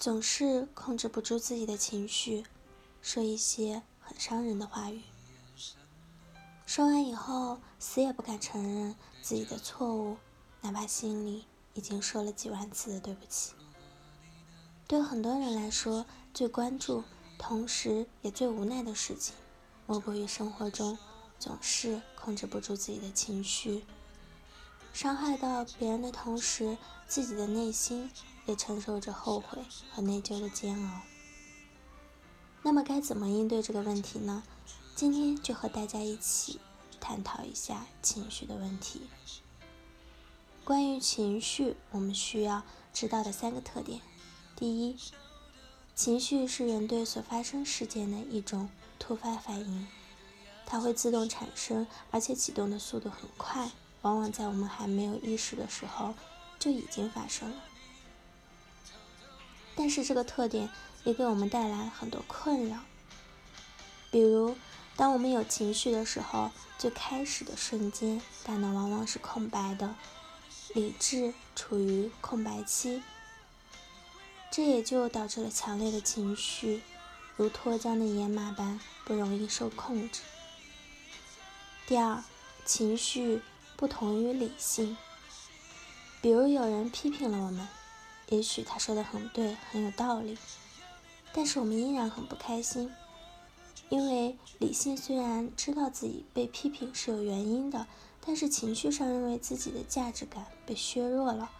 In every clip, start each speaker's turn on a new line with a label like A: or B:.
A: 总是控制不住自己的情绪，说一些很伤人的话语。说完以后，死也不敢承认自己的错误，哪怕心里已经说了几万次的对不起。对很多人来说，最关注，同时也最无奈的事情，莫过于生活中总是控制不住自己的情绪，伤害到别人的同时，自己的内心也承受着后悔和内疚的煎熬。那么，该怎么应对这个问题呢？今天就和大家一起探讨一下情绪的问题。关于情绪，我们需要知道的三个特点：第一，情绪是人对所发生事件的一种突发反应，它会自动产生，而且启动的速度很快，往往在我们还没有意识的时候就已经发生了。但是这个特点也给我们带来很多困扰，比如。当我们有情绪的时候，最开始的瞬间，大脑往往是空白的，理智处于空白期，这也就导致了强烈的情绪如脱缰的野马般不容易受控制。第二，情绪不同于理性，比如有人批评了我们，也许他说的很对，很有道理，但是我们依然很不开心。因为理性虽然知道自己被批评是有原因的，但是情绪上认为自己的价值感被削弱了，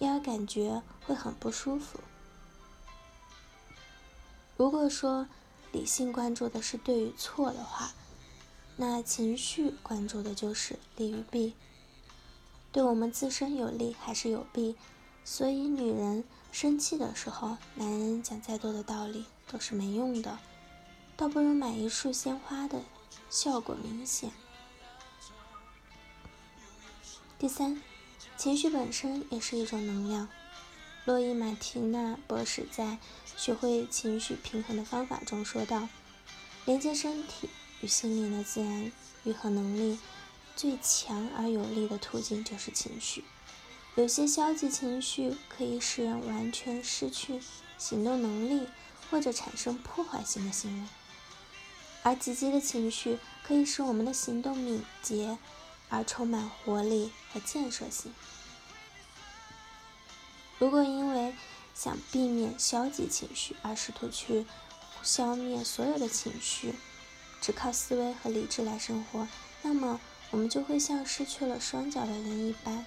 A: 因而感觉会很不舒服。如果说理性关注的是对与错的话，那情绪关注的就是利与弊，对我们自身有利还是有弊？所以女人生气的时候，男人讲再多的道理都是没用的。倒不如买一束鲜花的效果明显。第三，情绪本身也是一种能量。洛伊·马提娜博士在《学会情绪平衡的方法》中说道：“连接身体与心灵的自然愈合能力最强而有力的途径就是情绪。有些消极情绪可以使人完全失去行动能力，或者产生破坏性的行为。”而积极的情绪可以使我们的行动敏捷，而充满活力和建设性。如果因为想避免消极情绪而试图去消灭所有的情绪，只靠思维和理智来生活，那么我们就会像失去了双脚的人一般，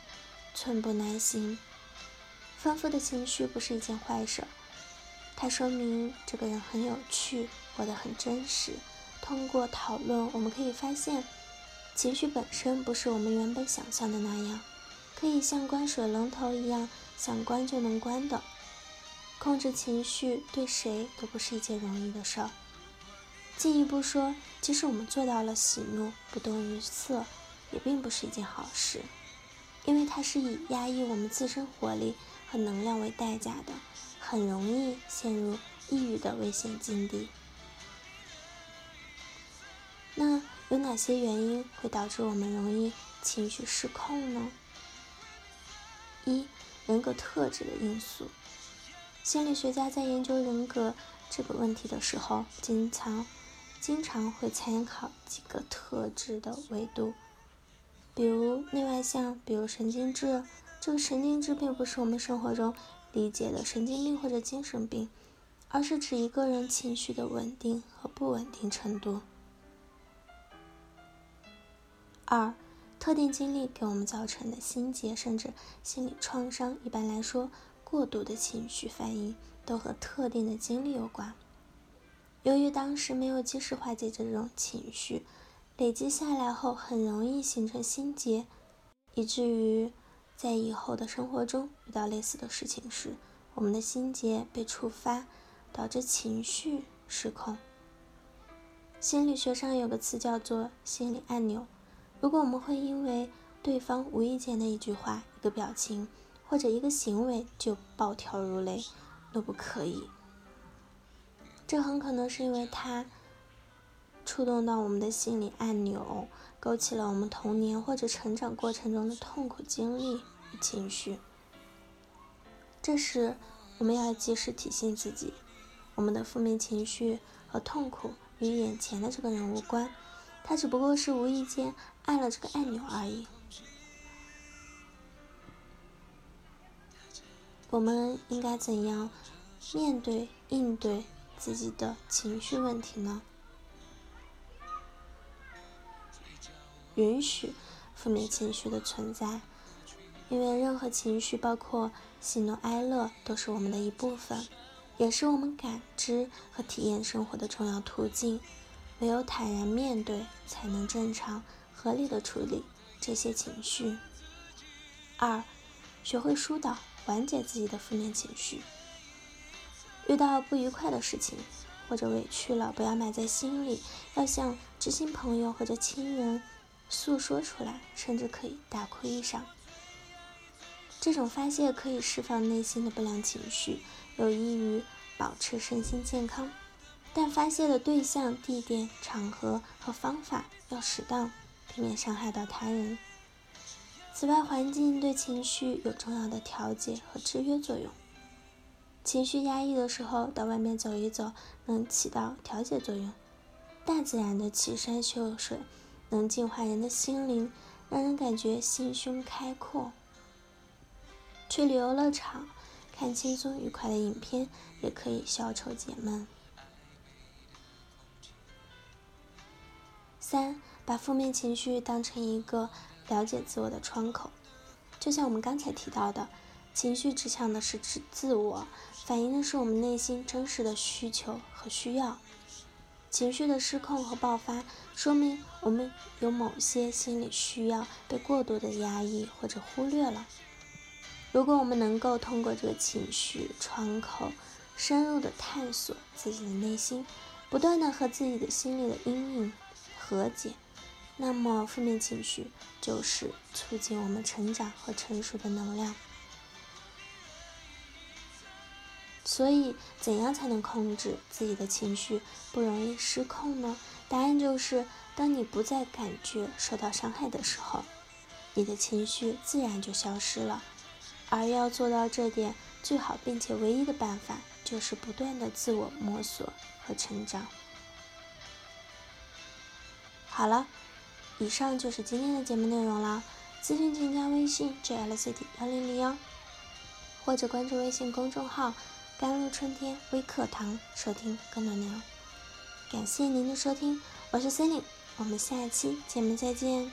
A: 寸步难行。丰富的情绪不是一件坏事，它说明这个人很有趣，活得很真实。通过讨论，我们可以发现，情绪本身不是我们原本想象的那样，可以像关水龙头一样，想关就能关的。控制情绪对谁都不是一件容易的事儿。进一步说，即使我们做到了喜怒不动于色，也并不是一件好事，因为它是以压抑我们自身活力和能量为代价的，很容易陷入抑郁的危险境地。那有哪些原因会导致我们容易情绪失控呢？一、人格特质的因素。心理学家在研究人格这个问题的时候，经常经常会参考几个特质的维度，比如内外向，比如神经质。这个神经质并不是我们生活中理解的神经病或者精神病，而是指一个人情绪的稳定和不稳定程度。二、特定经历给我们造成的心结甚至心理创伤，一般来说，过度的情绪反应都和特定的经历有关。由于当时没有及时化解这种情绪，累积下来后很容易形成心结，以至于在以后的生活中遇到类似的事情时，我们的心结被触发，导致情绪失控。心理学上有个词叫做心理按钮。如果我们会因为对方无意间的一句话、一个表情或者一个行为就暴跳如雷，怒不可以，这很可能是因为他触动到我们的心理按钮，勾起了我们童年或者成长过程中的痛苦经历与情绪。这时，我们要及时提醒自己，我们的负面情绪和痛苦与眼前的这个人无关，他只不过是无意间按了这个按钮而已。我们应该怎样面对应对自己的情绪问题呢？允许负面情绪的存在，因为任何情绪，包括喜怒哀乐，都是我们的一部分，也是我们感知和体验生活的重要途径。唯有坦然面对，才能正常合理的处理这些情绪。二，学会疏导。缓解自己的负面情绪，遇到不愉快的事情或者委屈了，不要埋在心里，要向知心朋友或者亲人诉说出来，甚至可以大哭一场。这种发泄可以释放内心的不良情绪，有益于保持身心健康。但发泄的对象、地点、场合和方法要适当，避免伤害到他人。此外，环境对情绪有重要的调节和制约作用。情绪压抑的时候，到外面走一走，能起到调节作用。大自然的奇山秀水，能净化人的心灵，让人感觉心胸开阔。去旅游乐场，看轻松愉快的影片，也可以消愁解闷。三，把负面情绪当成一个。了解自我的窗口，就像我们刚才提到的，情绪指向的是自自我，反映的是我们内心真实的需求和需要。情绪的失控和爆发，说明我们有某些心理需要被过度的压抑或者忽略了。如果我们能够通过这个情绪窗口，深入的探索自己的内心，不断的和自己的心理的阴影和解。那么，负面情绪就是促进我们成长和成熟的能量。所以，怎样才能控制自己的情绪，不容易失控呢？答案就是：当你不再感觉受到伤害的时候，你的情绪自然就消失了。而要做到这点，最好并且唯一的办法，就是不断的自我摸索和成长。好了。以上就是今天的节目内容了。咨询请加微信 jlcd 幺零零幺，或者关注微信公众号“甘露春天微课堂”收听更多内容。感谢您的收听，我是 Cindy，我们下期节目再见。